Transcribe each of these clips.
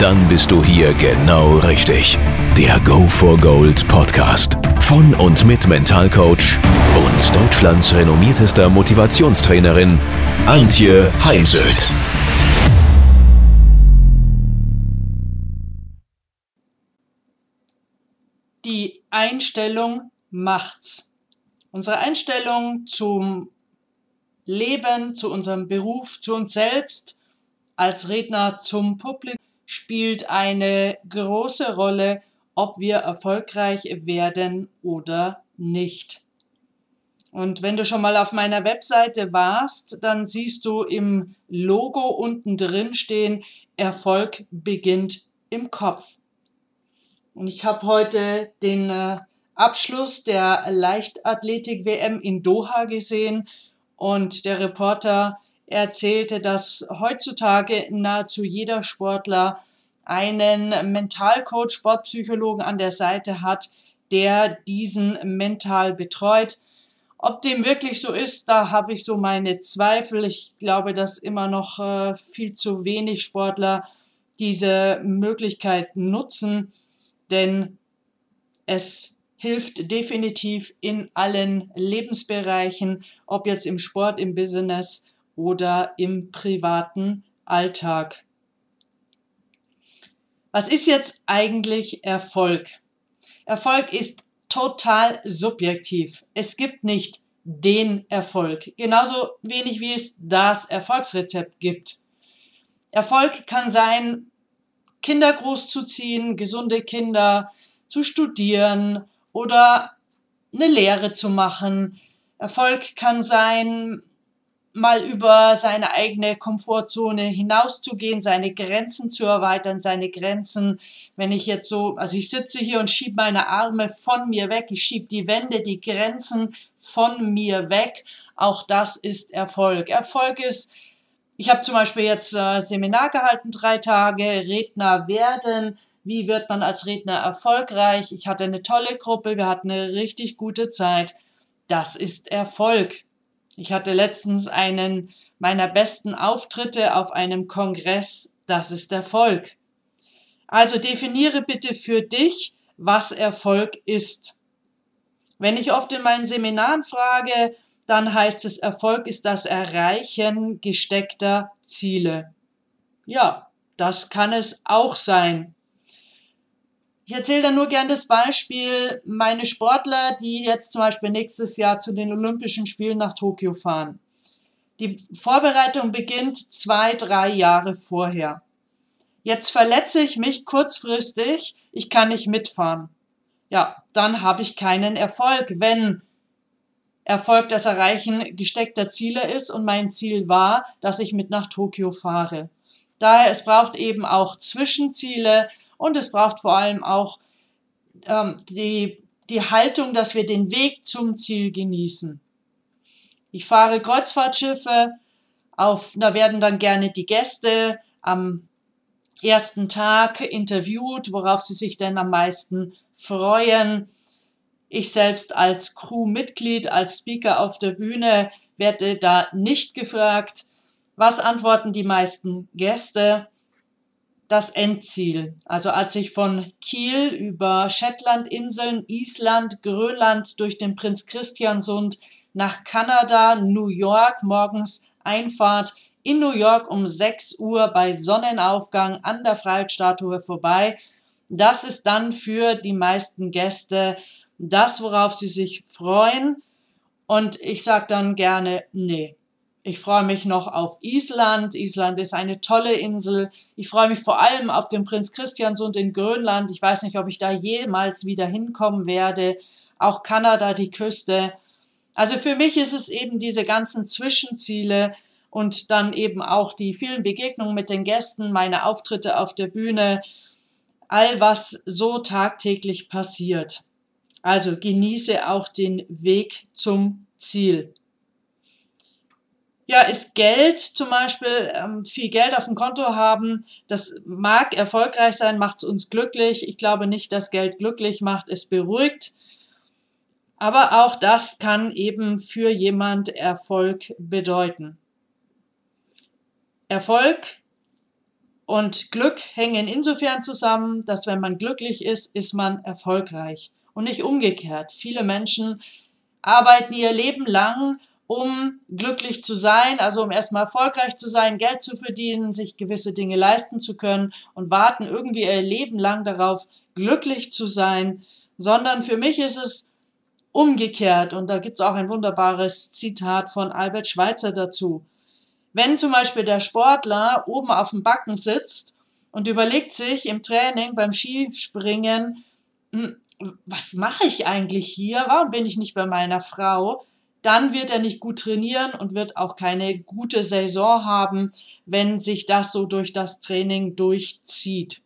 Dann bist du hier genau richtig. Der Go for Gold Podcast von und mit Mentalcoach und Deutschlands renommiertester Motivationstrainerin Antje Heimsöth. Die Einstellung macht's. Unsere Einstellung zum Leben, zu unserem Beruf, zu uns selbst als Redner, zum Publikum spielt eine große Rolle, ob wir erfolgreich werden oder nicht. Und wenn du schon mal auf meiner Webseite warst, dann siehst du im Logo unten drin stehen, Erfolg beginnt im Kopf. Und ich habe heute den äh, Abschluss der Leichtathletik-WM in Doha gesehen und der Reporter erzählte, dass heutzutage nahezu jeder Sportler einen Mentalcoach, Sportpsychologen an der Seite hat, der diesen mental betreut. Ob dem wirklich so ist, da habe ich so meine Zweifel. Ich glaube, dass immer noch äh, viel zu wenig Sportler diese Möglichkeit nutzen, denn es hilft definitiv in allen Lebensbereichen, ob jetzt im Sport, im Business oder im privaten Alltag. Was ist jetzt eigentlich Erfolg? Erfolg ist total subjektiv. Es gibt nicht den Erfolg, genauso wenig wie es das Erfolgsrezept gibt. Erfolg kann sein, Kinder großzuziehen, gesunde Kinder zu studieren oder eine Lehre zu machen. Erfolg kann sein, mal über seine eigene Komfortzone hinauszugehen, seine Grenzen zu erweitern, seine Grenzen, wenn ich jetzt so, also ich sitze hier und schiebe meine Arme von mir weg, ich schiebe die Wände, die Grenzen von mir weg, auch das ist Erfolg. Erfolg ist, ich habe zum Beispiel jetzt äh, Seminar gehalten, drei Tage, Redner werden, wie wird man als Redner erfolgreich? Ich hatte eine tolle Gruppe, wir hatten eine richtig gute Zeit. Das ist Erfolg. Ich hatte letztens einen meiner besten Auftritte auf einem Kongress. Das ist Erfolg. Also definiere bitte für dich, was Erfolg ist. Wenn ich oft in meinen Seminaren frage, dann heißt es, Erfolg ist das Erreichen gesteckter Ziele. Ja, das kann es auch sein. Ich erzähle da nur gern das Beispiel, meine Sportler, die jetzt zum Beispiel nächstes Jahr zu den Olympischen Spielen nach Tokio fahren. Die Vorbereitung beginnt zwei, drei Jahre vorher. Jetzt verletze ich mich kurzfristig, ich kann nicht mitfahren. Ja, dann habe ich keinen Erfolg, wenn Erfolg das Erreichen gesteckter Ziele ist und mein Ziel war, dass ich mit nach Tokio fahre. Daher, es braucht eben auch Zwischenziele und es braucht vor allem auch ähm, die, die Haltung, dass wir den Weg zum Ziel genießen. Ich fahre Kreuzfahrtschiffe, auf, da werden dann gerne die Gäste am ersten Tag interviewt, worauf sie sich denn am meisten freuen. Ich selbst als Crewmitglied, als Speaker auf der Bühne werde da nicht gefragt. Was antworten die meisten Gäste? Das Endziel. Also als ich von Kiel über Shetlandinseln, Island, Grönland durch den Prinz Christiansund nach Kanada, New York morgens Einfahrt in New York um 6 Uhr bei Sonnenaufgang an der Freiheitsstatue vorbei. Das ist dann für die meisten Gäste das, worauf sie sich freuen. Und ich sage dann gerne, nee, ich freue mich noch auf Island. Island ist eine tolle Insel. Ich freue mich vor allem auf den Prinz Christiansund in Grönland. Ich weiß nicht, ob ich da jemals wieder hinkommen werde. Auch Kanada, die Küste. Also für mich ist es eben diese ganzen Zwischenziele und dann eben auch die vielen Begegnungen mit den Gästen, meine Auftritte auf der Bühne, all was so tagtäglich passiert. Also genieße auch den Weg zum Ziel. Ja, ist Geld zum Beispiel, ähm, viel Geld auf dem Konto haben, das mag erfolgreich sein, macht es uns glücklich. Ich glaube nicht, dass Geld glücklich macht, es beruhigt. Aber auch das kann eben für jemand Erfolg bedeuten. Erfolg und Glück hängen insofern zusammen, dass wenn man glücklich ist, ist man erfolgreich und nicht umgekehrt. Viele Menschen arbeiten ihr Leben lang, um glücklich zu sein, also um erstmal erfolgreich zu sein, Geld zu verdienen, sich gewisse Dinge leisten zu können und warten irgendwie ihr Leben lang darauf, glücklich zu sein, sondern für mich ist es umgekehrt und da gibt es auch ein wunderbares Zitat von Albert Schweitzer dazu. Wenn zum Beispiel der Sportler oben auf dem Backen sitzt und überlegt sich im Training beim Skispringen, hm, was mache ich eigentlich hier? Warum bin ich nicht bei meiner Frau? Dann wird er nicht gut trainieren und wird auch keine gute Saison haben, wenn sich das so durch das Training durchzieht.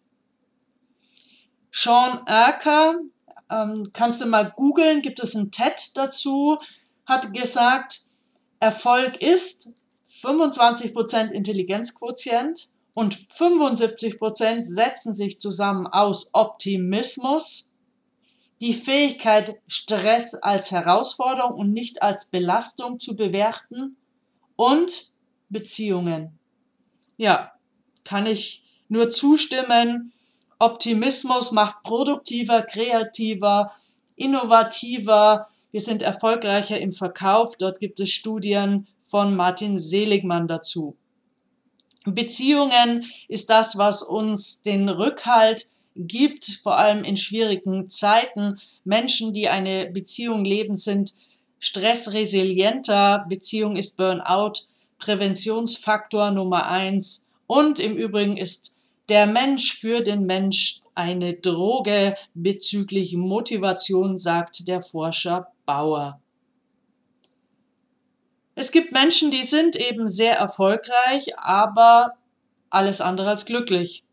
Sean Erker, ähm, kannst du mal googeln, gibt es ein TED dazu, hat gesagt, Erfolg ist 25% Intelligenzquotient und 75% setzen sich zusammen aus Optimismus, die Fähigkeit, Stress als Herausforderung und nicht als Belastung zu bewerten und Beziehungen. Ja, kann ich nur zustimmen. Optimismus macht produktiver, kreativer, innovativer. Wir sind erfolgreicher im Verkauf. Dort gibt es Studien von Martin Seligmann dazu. Beziehungen ist das, was uns den Rückhalt gibt, vor allem in schwierigen Zeiten. Menschen, die eine Beziehung leben, sind stressresilienter. Beziehung ist Burnout, Präventionsfaktor Nummer eins. Und im Übrigen ist der Mensch für den Mensch eine Droge bezüglich Motivation, sagt der Forscher Bauer. Es gibt Menschen, die sind eben sehr erfolgreich, aber alles andere als glücklich.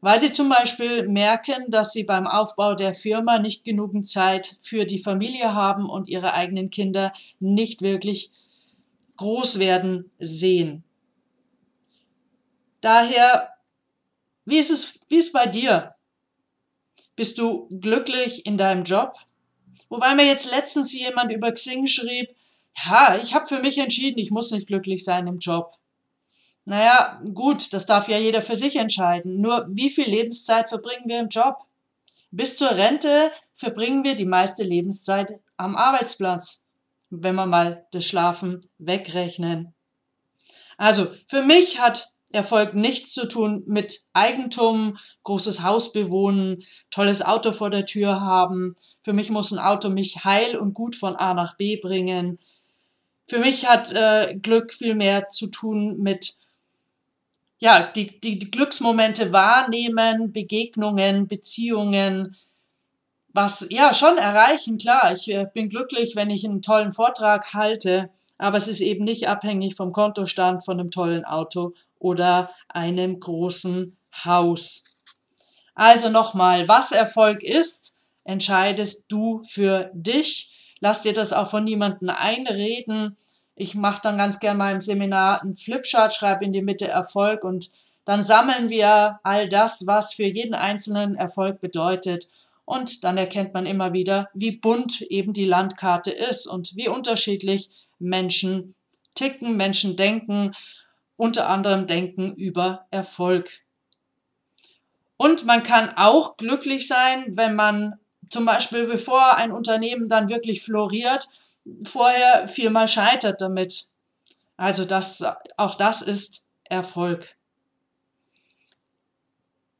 Weil sie zum Beispiel merken, dass sie beim Aufbau der Firma nicht genügend Zeit für die Familie haben und ihre eigenen Kinder nicht wirklich groß werden sehen. Daher, wie ist es, wie ist bei dir? Bist du glücklich in deinem Job? Wobei mir jetzt letztens jemand über Xing schrieb, ja, ich habe für mich entschieden, ich muss nicht glücklich sein im Job. Naja, gut, das darf ja jeder für sich entscheiden. Nur wie viel Lebenszeit verbringen wir im Job? Bis zur Rente verbringen wir die meiste Lebenszeit am Arbeitsplatz, wenn wir mal das Schlafen wegrechnen. Also, für mich hat Erfolg nichts zu tun mit Eigentum, großes Haus bewohnen, tolles Auto vor der Tür haben. Für mich muss ein Auto mich heil und gut von A nach B bringen. Für mich hat äh, Glück viel mehr zu tun mit ja, die, die, die Glücksmomente wahrnehmen, Begegnungen, Beziehungen, was ja schon erreichen, klar. Ich äh, bin glücklich, wenn ich einen tollen Vortrag halte, aber es ist eben nicht abhängig vom Kontostand, von einem tollen Auto oder einem großen Haus. Also nochmal, was Erfolg ist, entscheidest du für dich lass dir das auch von niemandem einreden. Ich mache dann ganz gern mal im Seminar einen Flipchart, schreibe in die Mitte Erfolg und dann sammeln wir all das, was für jeden einzelnen Erfolg bedeutet. Und dann erkennt man immer wieder, wie bunt eben die Landkarte ist und wie unterschiedlich Menschen ticken, Menschen denken, unter anderem denken über Erfolg. Und man kann auch glücklich sein, wenn man zum Beispiel, bevor ein Unternehmen dann wirklich floriert, vorher viermal scheitert damit. Also das, auch das ist Erfolg.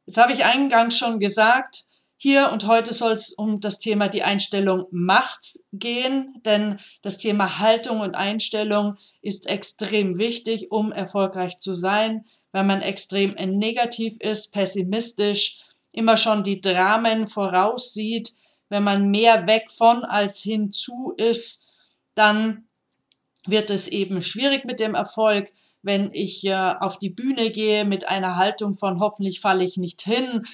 Jetzt habe ich eingangs schon gesagt, hier und heute soll es um das Thema die Einstellung Machts gehen, denn das Thema Haltung und Einstellung ist extrem wichtig, um erfolgreich zu sein. Wenn man extrem negativ ist, pessimistisch, immer schon die Dramen voraussieht, wenn man mehr weg von als hinzu ist, dann wird es eben schwierig mit dem Erfolg. Wenn ich äh, auf die Bühne gehe mit einer Haltung von hoffentlich falle ich nicht hin,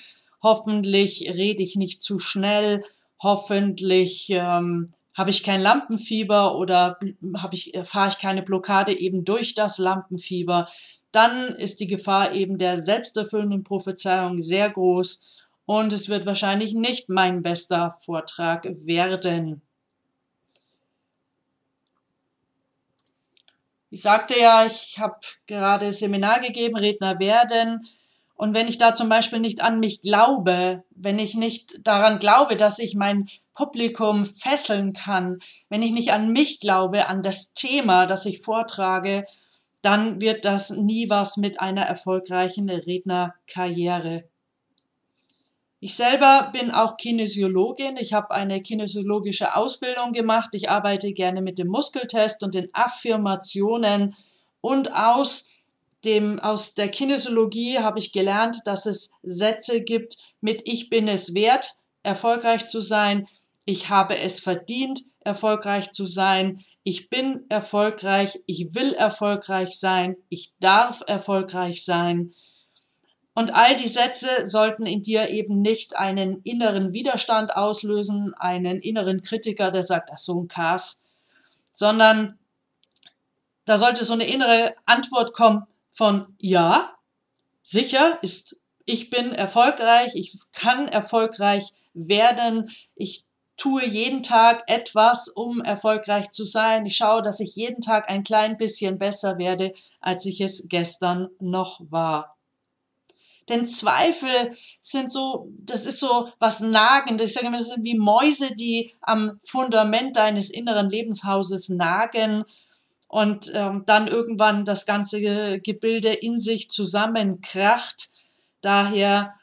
hoffentlich rede ich nicht zu schnell, hoffentlich ähm, habe ich kein Lampenfieber oder ich, fahre ich keine Blockade eben durch das Lampenfieber, dann ist die Gefahr eben der selbsterfüllenden Prophezeiung sehr groß und es wird wahrscheinlich nicht mein bester Vortrag werden. Ich sagte ja, ich habe gerade Seminar gegeben, Redner werden. Und wenn ich da zum Beispiel nicht an mich glaube, wenn ich nicht daran glaube, dass ich mein Publikum fesseln kann, wenn ich nicht an mich glaube, an das Thema, das ich vortrage, dann wird das nie was mit einer erfolgreichen Rednerkarriere. Ich selber bin auch Kinesiologin. Ich habe eine kinesiologische Ausbildung gemacht. Ich arbeite gerne mit dem Muskeltest und den Affirmationen. Und aus, dem, aus der Kinesiologie habe ich gelernt, dass es Sätze gibt mit Ich bin es wert, erfolgreich zu sein. Ich habe es verdient, erfolgreich zu sein. Ich bin erfolgreich. Ich will erfolgreich sein. Ich darf erfolgreich sein. Und all die Sätze sollten in dir eben nicht einen inneren Widerstand auslösen, einen inneren Kritiker, der sagt, ach so ein Kass, sondern da sollte so eine innere Antwort kommen von ja, sicher ist, ich bin erfolgreich, ich kann erfolgreich werden, ich tue jeden Tag etwas, um erfolgreich zu sein. Ich schaue, dass ich jeden Tag ein klein bisschen besser werde, als ich es gestern noch war. Denn Zweifel sind so, das ist so was Nagendes. Ich sage immer, das sind wie Mäuse, die am Fundament deines inneren Lebenshauses nagen und ähm, dann irgendwann das ganze Gebilde in sich zusammenkracht. Daher,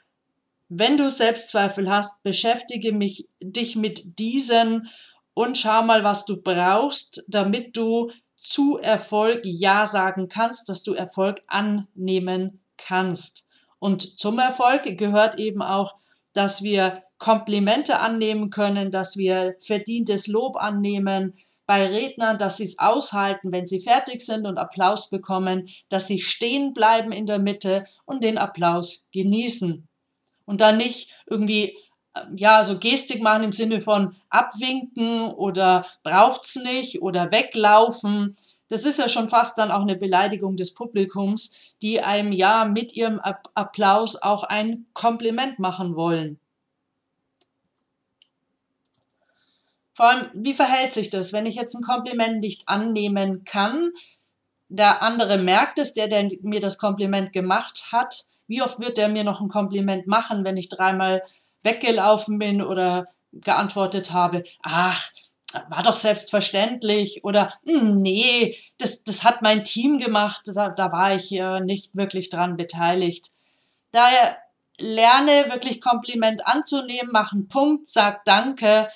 wenn du Selbstzweifel hast, beschäftige mich, dich mit diesen und schau mal, was du brauchst, damit du zu Erfolg Ja sagen kannst, dass du Erfolg annehmen kannst. Und zum Erfolg gehört eben auch, dass wir Komplimente annehmen können, dass wir verdientes Lob annehmen bei Rednern, dass sie es aushalten, wenn sie fertig sind und Applaus bekommen, dass sie stehen bleiben in der Mitte und den Applaus genießen. Und dann nicht irgendwie äh, ja, so Gestik machen im Sinne von abwinken oder braucht's nicht oder weglaufen, das ist ja schon fast dann auch eine Beleidigung des Publikums, die einem ja mit ihrem Applaus auch ein Kompliment machen wollen. Vor allem, wie verhält sich das, wenn ich jetzt ein Kompliment nicht annehmen kann? Der andere merkt es, der, der mir das Kompliment gemacht hat. Wie oft wird der mir noch ein Kompliment machen, wenn ich dreimal weggelaufen bin oder geantwortet habe, ach, war doch selbstverständlich oder hm, nee, das, das hat mein Team gemacht, da, da war ich äh, nicht wirklich dran beteiligt. Daher lerne wirklich Kompliment anzunehmen, mach einen Punkt, sag Danke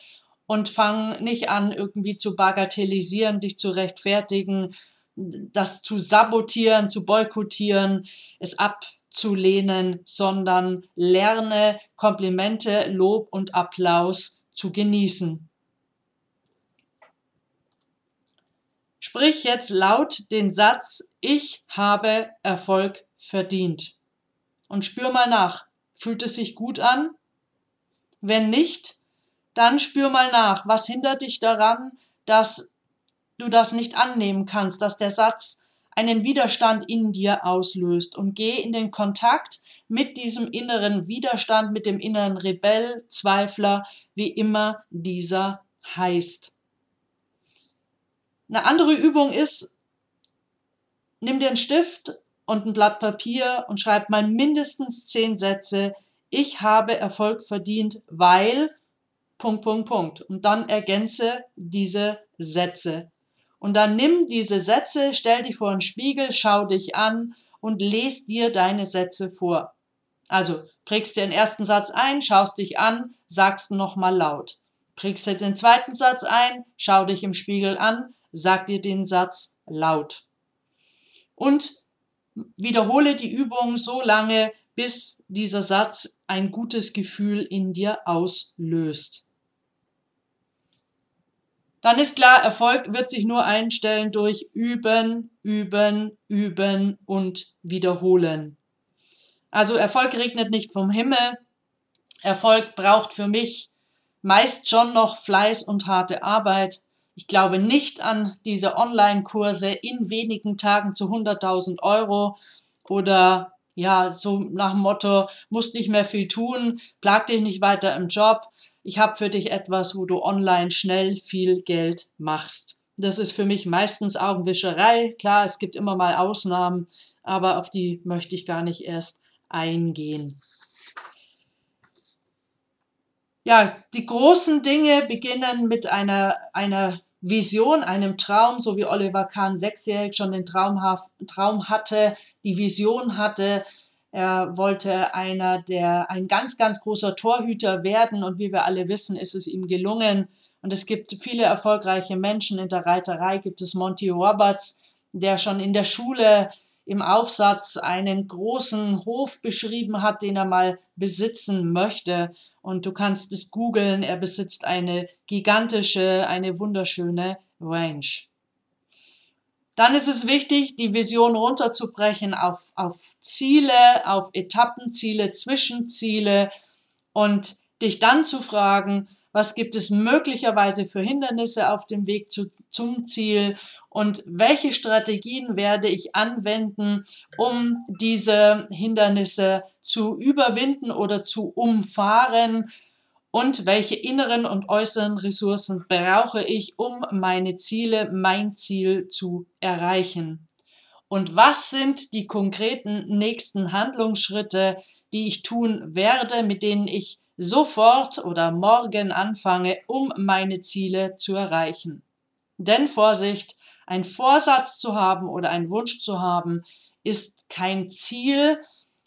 und fang nicht an, irgendwie zu bagatellisieren, dich zu rechtfertigen, das zu sabotieren, zu boykottieren, es abzulehnen, sondern lerne Komplimente, Lob und Applaus zu genießen. Sprich jetzt laut den Satz, ich habe Erfolg verdient. Und spür mal nach. Fühlt es sich gut an? Wenn nicht, dann spür mal nach. Was hindert dich daran, dass du das nicht annehmen kannst, dass der Satz einen Widerstand in dir auslöst und geh in den Kontakt mit diesem inneren Widerstand, mit dem inneren Rebell, Zweifler, wie immer dieser heißt. Eine andere Übung ist, nimm dir einen Stift und ein Blatt Papier und schreib mal mindestens zehn Sätze. Ich habe Erfolg verdient, weil Punkt, Punkt, Punkt. Und dann ergänze diese Sätze. Und dann nimm diese Sätze, stell dich vor einen Spiegel, schau dich an und lese dir deine Sätze vor. Also prägst dir den ersten Satz ein, schaust dich an, sagst nochmal laut. Prägst dir den zweiten Satz ein, schau dich im Spiegel an, sag dir den Satz laut. Und wiederhole die Übung so lange, bis dieser Satz ein gutes Gefühl in dir auslöst. Dann ist klar, Erfolg wird sich nur einstellen durch Üben, Üben, Üben und Wiederholen. Also Erfolg regnet nicht vom Himmel. Erfolg braucht für mich meist schon noch Fleiß und harte Arbeit. Ich glaube nicht an diese Online-Kurse in wenigen Tagen zu 100.000 Euro oder ja, so nach dem Motto, musst nicht mehr viel tun, plag dich nicht weiter im Job. Ich habe für dich etwas, wo du online schnell viel Geld machst. Das ist für mich meistens Augenwischerei. Klar, es gibt immer mal Ausnahmen, aber auf die möchte ich gar nicht erst eingehen. Ja, die großen Dinge beginnen mit einer, einer Vision, einem Traum, so wie Oliver Kahn sechsjährig schon den Traum, hatte, die Vision hatte. Er wollte einer der, ein ganz, ganz großer Torhüter werden und wie wir alle wissen, ist es ihm gelungen. Und es gibt viele erfolgreiche Menschen in der Reiterei. Gibt es Monty Roberts, der schon in der Schule im Aufsatz einen großen Hof beschrieben hat, den er mal besitzen möchte. Und du kannst es googeln. Er besitzt eine gigantische, eine wunderschöne Range. Dann ist es wichtig, die Vision runterzubrechen auf, auf Ziele, auf Etappenziele, Zwischenziele und dich dann zu fragen, was gibt es möglicherweise für Hindernisse auf dem Weg zu, zum Ziel und welche Strategien werde ich anwenden, um diese Hindernisse zu überwinden oder zu umfahren und welche inneren und äußeren Ressourcen brauche ich, um meine Ziele, mein Ziel zu erreichen. Und was sind die konkreten nächsten Handlungsschritte, die ich tun werde, mit denen ich sofort oder morgen anfange, um meine Ziele zu erreichen. Denn Vorsicht, ein Vorsatz zu haben oder ein Wunsch zu haben, ist kein Ziel.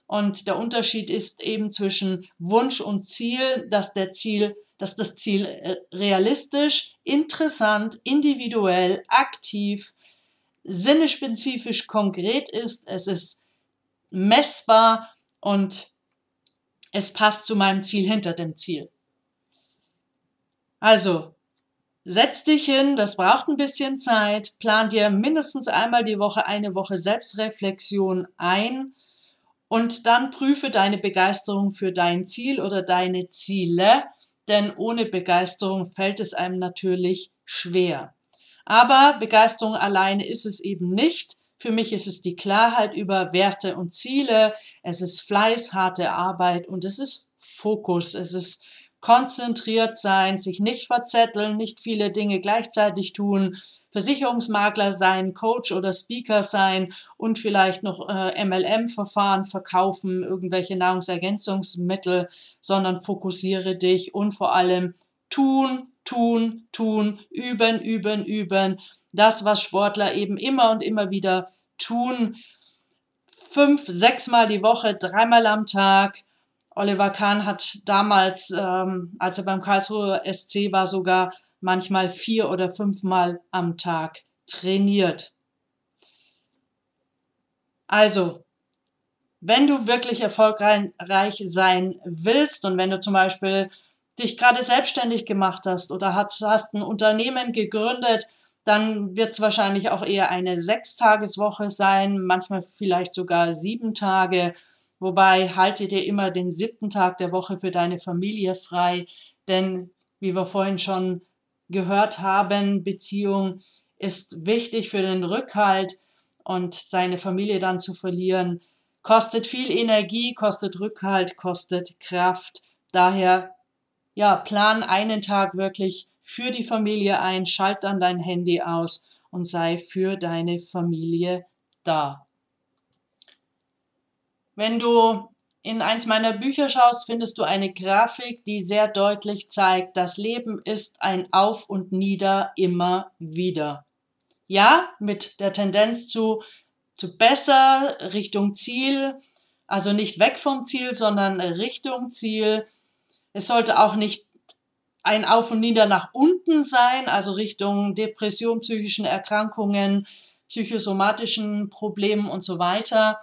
Und der Unterschied ist eben zwischen Wunsch und Ziel, dass der Ziel, dass das Ziel äh, realistisch, interessant, individuell, aktiv, sinnespezifisch konkret ist. Es ist messbar und es passt zu meinem Ziel hinter dem Ziel. Also, setz dich hin, das braucht ein bisschen Zeit, plan dir mindestens einmal die Woche eine Woche Selbstreflexion ein und dann prüfe deine Begeisterung für dein Ziel oder deine Ziele, denn ohne Begeisterung fällt es einem natürlich schwer. Aber Begeisterung alleine ist es eben nicht. Für mich ist es die Klarheit über Werte und Ziele, es ist Fleiß, harte Arbeit und es ist Fokus, es ist konzentriert sein, sich nicht verzetteln, nicht viele Dinge gleichzeitig tun, Versicherungsmakler sein, Coach oder Speaker sein und vielleicht noch äh, MLM-Verfahren verkaufen, irgendwelche Nahrungsergänzungsmittel, sondern fokussiere dich und vor allem tun, tun, tun, üben, üben, üben. Das, was Sportler eben immer und immer wieder tun. Fünf, sechsmal die Woche, dreimal am Tag. Oliver Kahn hat damals, ähm, als er beim Karlsruher SC war, sogar manchmal vier oder fünfmal am Tag trainiert. Also, wenn du wirklich erfolgreich sein willst und wenn du zum Beispiel dich gerade selbstständig gemacht hast oder hast, hast ein Unternehmen gegründet, dann wird es wahrscheinlich auch eher eine Sechstageswoche sein, manchmal vielleicht sogar sieben Tage. Wobei halte dir immer den siebten Tag der Woche für deine Familie frei, denn wie wir vorhin schon gehört haben, Beziehung ist wichtig für den Rückhalt und seine Familie dann zu verlieren, kostet viel Energie, kostet Rückhalt, kostet Kraft. Daher ja, plan einen Tag wirklich für die Familie ein, schalt dann dein Handy aus und sei für deine Familie da. Wenn du in eins meiner Bücher schaust, findest du eine Grafik, die sehr deutlich zeigt, das Leben ist ein Auf und Nieder immer wieder. Ja, mit der Tendenz zu, zu besser, Richtung Ziel, also nicht weg vom Ziel, sondern Richtung Ziel, es sollte auch nicht ein Auf und Nieder nach unten sein, also Richtung Depression, psychischen Erkrankungen, psychosomatischen Problemen und so weiter.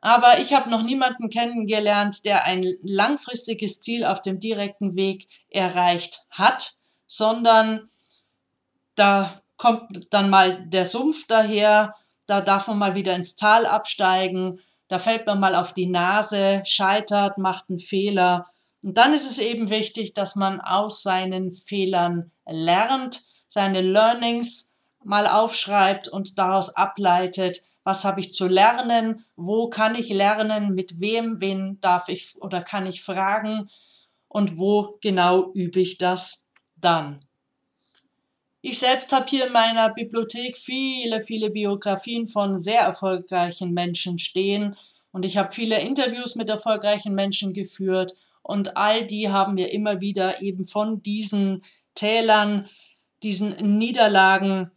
Aber ich habe noch niemanden kennengelernt, der ein langfristiges Ziel auf dem direkten Weg erreicht hat, sondern da kommt dann mal der Sumpf daher, da darf man mal wieder ins Tal absteigen, da fällt man mal auf die Nase, scheitert, macht einen Fehler Und dann ist es eben wichtig, dass man aus seinen Fehlern lernt, seine Learnings mal aufschreibt und daraus ableitet, was habe ich zu lernen, wo kann ich lernen, mit wem, wen darf ich oder kann ich fragen und wo genau übe ich das dann. Ich selbst habe hier in meiner Bibliothek viele, viele Biografien von sehr erfolgreichen Menschen stehen und ich habe viele Interviews mit erfolgreichen Menschen geführt und all die haben mir immer wieder eben von diesen Tälern, diesen Niederlagen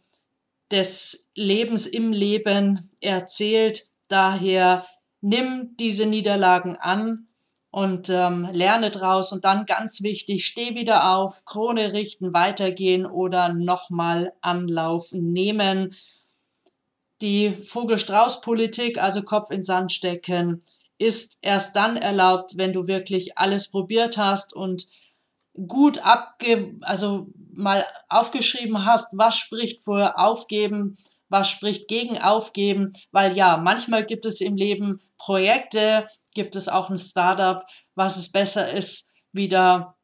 des Lebens im Leben erzählt. Daher nimm diese Niederlagen an und ähm, lerne draus und dann ganz wichtig, steh wieder auf, Krone richten, weitergehen oder nochmal Anlauf nehmen. Die Vogel-Strauß-Politik, also Kopf in Sand stecken, ist erst dann erlaubt, wenn du wirklich alles probiert hast und gut abge, also mal aufgeschrieben hast, was spricht für Aufgeben, was spricht gegen Aufgeben, weil ja, manchmal gibt es im Leben Projekte, gibt es auch ein Startup, was es besser ist, wieder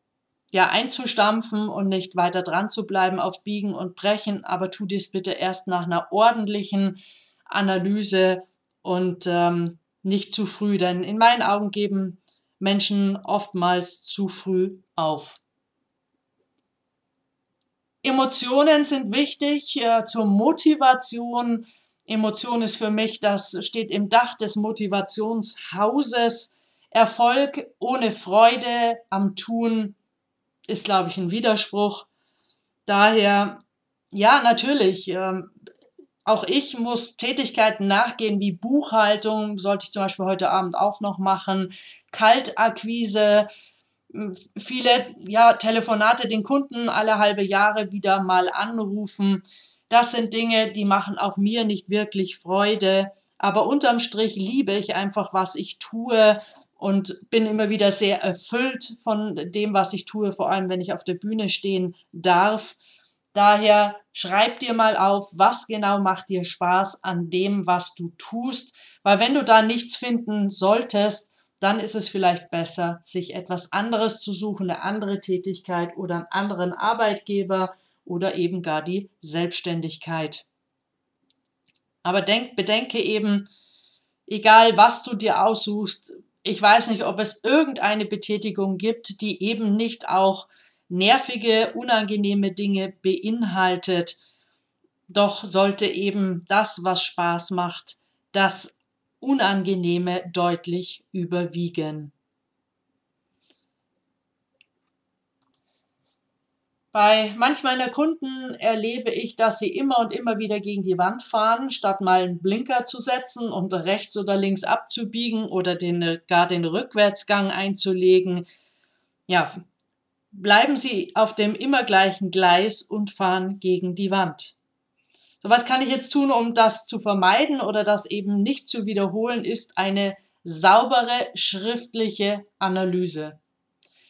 ja einzustampfen und nicht weiter dran zu bleiben auf Biegen und Brechen, aber tu dies bitte erst nach einer ordentlichen Analyse und ähm, nicht zu früh, denn in meinen Augen geben Menschen oftmals zu früh auf. Emotionen sind wichtig äh, zur Motivation. Emotion ist für mich, das steht im Dach des Motivationshauses. Erfolg ohne Freude am Tun ist, glaube ich, ein Widerspruch. Daher, ja, natürlich, ähm, auch ich muss Tätigkeiten nachgehen wie Buchhaltung, sollte ich zum Beispiel heute Abend auch noch machen, Kaltakquise, viele ja, Telefonate den Kunden alle halbe Jahre wieder mal anrufen. Das sind Dinge, die machen auch mir nicht wirklich Freude. Aber unterm Strich liebe ich einfach, was ich tue und bin immer wieder sehr erfüllt von dem, was ich tue, vor allem wenn ich auf der Bühne stehen darf. Daher schreib dir mal auf, was genau macht dir Spaß an dem, was du tust, weil wenn du da nichts finden solltest, dann ist es vielleicht besser, sich etwas anderes zu suchen, eine andere Tätigkeit oder einen anderen Arbeitgeber oder eben gar die Selbstständigkeit. Aber denk, bedenke eben, egal was du dir aussuchst, ich weiß nicht, ob es irgendeine Betätigung gibt, die eben nicht auch nervige, unangenehme Dinge beinhaltet. Doch sollte eben das, was Spaß macht, das Unangenehme deutlich überwiegen. Bei manch meiner Kunden erlebe ich, dass sie immer und immer wieder gegen die Wand fahren, statt mal einen Blinker zu setzen und rechts oder links abzubiegen oder den, gar den Rückwärtsgang einzulegen. Ja, bleiben sie auf dem immer gleichen Gleis und fahren gegen die Wand. So, was kann ich jetzt tun, um das zu vermeiden oder das eben nicht zu wiederholen, ist eine saubere schriftliche Analyse.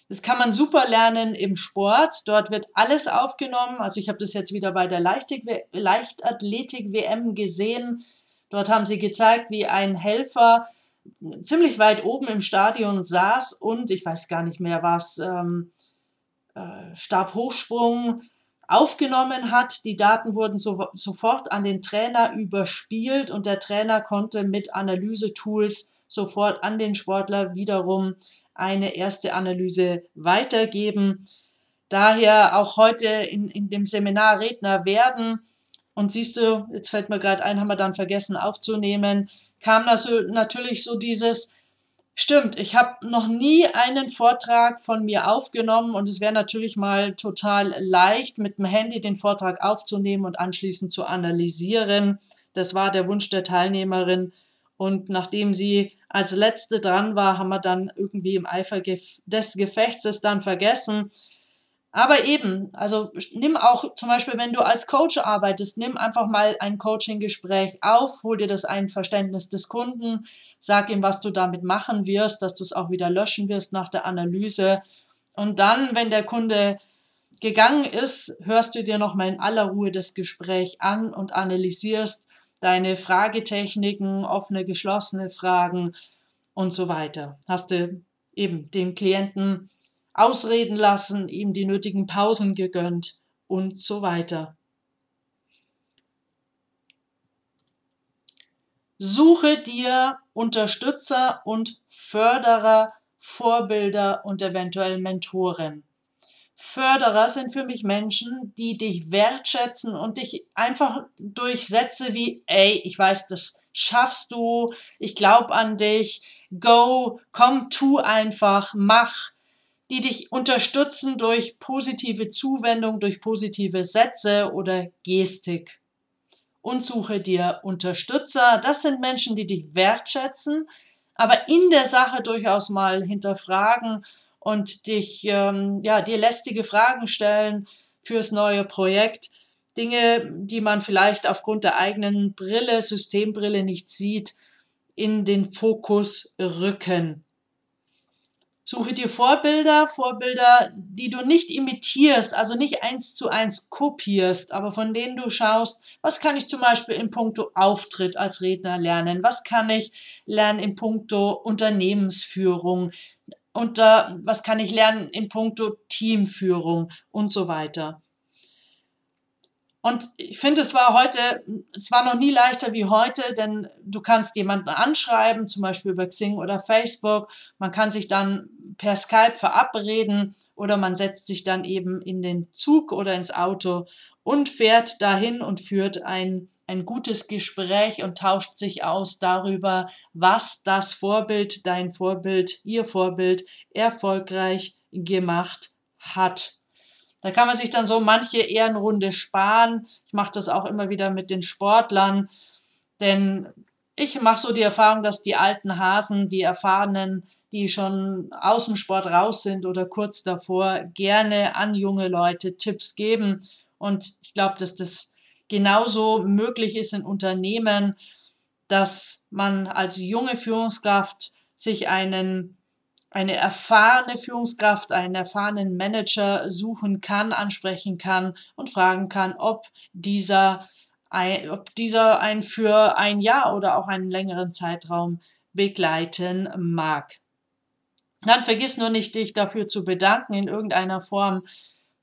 Das kann man super lernen im Sport. Dort wird alles aufgenommen. Also ich habe das jetzt wieder bei der Leichtathletik-WM gesehen. Dort haben sie gezeigt, wie ein Helfer ziemlich weit oben im Stadion saß und ich weiß gar nicht mehr was, ähm, äh, Stabhochsprung, aufgenommen hat. Die Daten wurden so, sofort an den Trainer überspielt und der Trainer konnte mit Analysetools sofort an den Sportler wiederum eine erste Analyse weitergeben. Daher auch heute in, in dem Seminar Redner werden. Und siehst du, jetzt fällt mir gerade ein, haben wir dann vergessen aufzunehmen, kam also natürlich so dieses, Stimmt, ich habe noch nie einen Vortrag von mir aufgenommen und es wäre natürlich mal total leicht, mit dem Handy den Vortrag aufzunehmen und anschließend zu analysieren. Das war der Wunsch der Teilnehmerin. Und nachdem sie als letzte dran war, haben wir dann irgendwie im Eifer des Gefechts es dann vergessen. Aber eben, also nimm auch zum Beispiel, wenn du als Coach arbeitest, nimm einfach mal ein Coaching-Gespräch auf, hol dir das Einverständnis des Kunden, sag ihm, was du damit machen wirst, dass du es auch wieder löschen wirst nach der Analyse. Und dann, wenn der Kunde gegangen ist, hörst du dir nochmal in aller Ruhe das Gespräch an und analysierst deine Fragetechniken, offene, geschlossene Fragen und so weiter. Hast du eben den Klienten ausreden lassen, ihm die nötigen Pausen gegönnt und so weiter. Suche dir Unterstützer und Förderer, Vorbilder und eventuell Mentoren. Förderer sind für mich Menschen, die dich wertschätzen und dich einfach durch Sätze wie, ey, ich weiß, das schaffst du, ich glaube an dich, go, komm, tu einfach, mach, die dich unterstützen durch positive Zuwendung, durch positive Sätze oder Gestik. Und suche dir Unterstützer. Das sind Menschen, die dich wertschätzen, aber in der Sache durchaus mal hinterfragen und dich, ähm, ja, dir lästige Fragen stellen fürs neue Projekt. Dinge, die man vielleicht aufgrund der eigenen Brille, Systembrille nicht sieht, in den Fokus rücken. Suche dir Vorbilder, Vorbilder, die du nicht imitierst, also nicht eins zu eins kopierst, aber von denen du schaust, was kann ich zum Beispiel in puncto Auftritt als Redner lernen, was kann ich lernen in puncto Unternehmensführung, und äh, was kann ich lernen in puncto Teamführung? Und so weiter. Und ich finde, es war heute, es war noch nie leichter wie heute, denn du kannst jemanden anschreiben, zum Beispiel über Xing oder Facebook. Man kann sich dann per Skype verabreden oder man setzt sich dann eben in den Zug oder ins Auto und fährt dahin und führt ein ein gutes Gespräch und tauscht sich aus darüber, was das Vorbild, dein Vorbild, ihr Vorbild erfolgreich gemacht hat. Da kann man sich dann so manche Ehrenrunde sparen. Ich mache das auch immer wieder mit den Sportlern, denn ich mache so die Erfahrung, dass die alten Hasen, die erfahrenen, die schon aus dem Sport raus sind oder kurz davor, gerne an junge Leute Tipps geben. Und ich glaube, dass das genauso möglich ist in Unternehmen, dass man als junge Führungskraft sich einen eine erfahrene Führungskraft, einen erfahrenen Manager suchen kann, ansprechen kann und fragen kann, ob dieser, ob dieser einen für ein Jahr oder auch einen längeren Zeitraum begleiten mag. Dann vergiss nur nicht, dich dafür zu bedanken in irgendeiner Form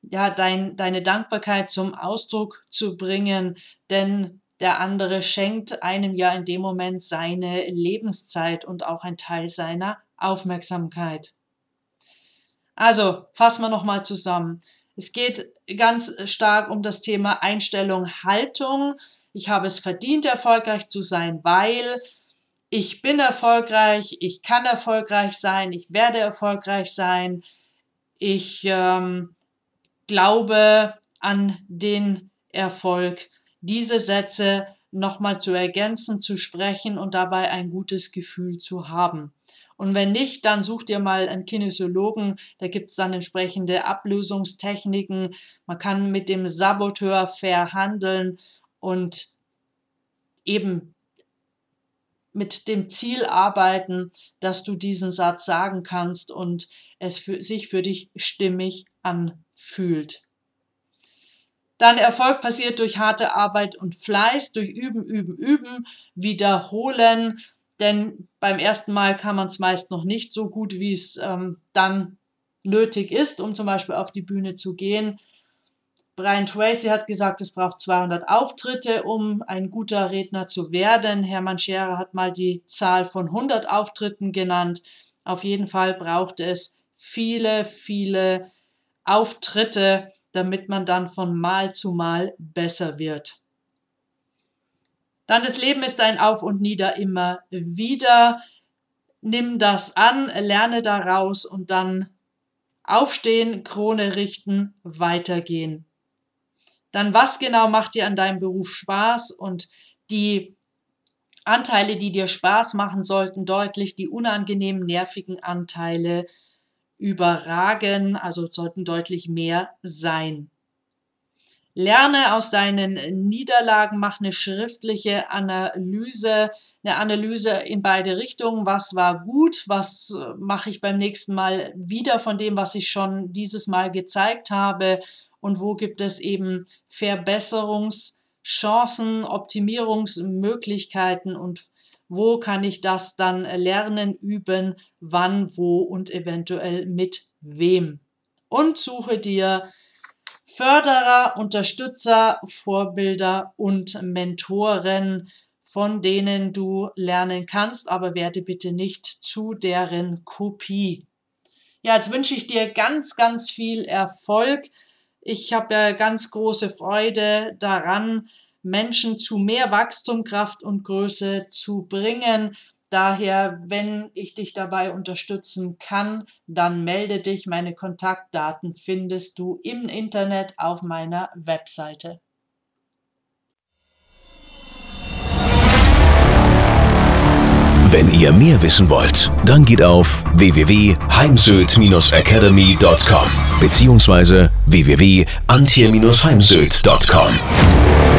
ja, dein, deine Dankbarkeit zum Ausdruck zu bringen, denn der andere schenkt einem ja in dem Moment seine Lebenszeit und auch ein Teil seiner Aufmerksamkeit. Also, fassen wir nochmal zusammen. Es geht ganz stark um das Thema Einstellung, Haltung. Ich habe es verdient, erfolgreich zu sein, weil ich bin erfolgreich, ich kann erfolgreich sein, ich werde erfolgreich sein, ich ähm, Glaube an den Erfolg, diese Sätze nochmal zu ergänzen, zu sprechen und dabei ein gutes Gefühl zu haben. Und wenn nicht, dann such dir mal einen Kinesiologen. Da gibt es dann entsprechende Ablösungstechniken. Man kann mit dem Saboteur verhandeln und eben mit dem Ziel arbeiten, dass du diesen Satz sagen kannst und es für, sich für dich stimmig anfühlt. Dann Erfolg passiert durch harte Arbeit und Fleiß, durch Üben, Üben, Üben, Wiederholen. Denn beim ersten Mal kann man es meist noch nicht so gut, wie es ähm, dann nötig ist, um zum Beispiel auf die Bühne zu gehen. Brian Tracy hat gesagt, es braucht 200 Auftritte, um ein guter Redner zu werden. Hermann Scherer hat mal die Zahl von 100 Auftritten genannt. Auf jeden Fall braucht es viele, viele Auftritte, damit man dann von Mal zu Mal besser wird. Dann das Leben ist ein Auf und Nieder immer wieder. Nimm das an, lerne daraus und dann aufstehen, Krone richten, weitergehen dann was genau macht dir an deinem Beruf Spaß und die Anteile, die dir Spaß machen sollten, deutlich die unangenehmen, nervigen Anteile überragen, also sollten deutlich mehr sein. Lerne aus deinen Niederlagen, mach eine schriftliche Analyse, eine Analyse in beide Richtungen. Was war gut? Was mache ich beim nächsten Mal wieder von dem, was ich schon dieses Mal gezeigt habe? und wo gibt es eben Verbesserungschancen, Optimierungsmöglichkeiten und wo kann ich das dann lernen, üben, wann, wo und eventuell mit wem. Und suche dir Förderer, Unterstützer, Vorbilder und Mentoren, von denen du lernen kannst, aber werde bitte nicht zu deren Kopie. Ja, jetzt wünsche ich dir ganz, ganz viel Erfolg. Ich habe ja ganz große Freude daran, Menschen zu mehr Wachstum, Kraft und Größe zu bringen. Daher, wenn ich dich dabei unterstützen kann, dann melde dich. Meine Kontaktdaten findest du im Internet auf meiner Webseite. Wenn ihr mehr wissen wollt, dann geht auf www.heimsöd-academy.com bzw. www.antje-heimsöd.com.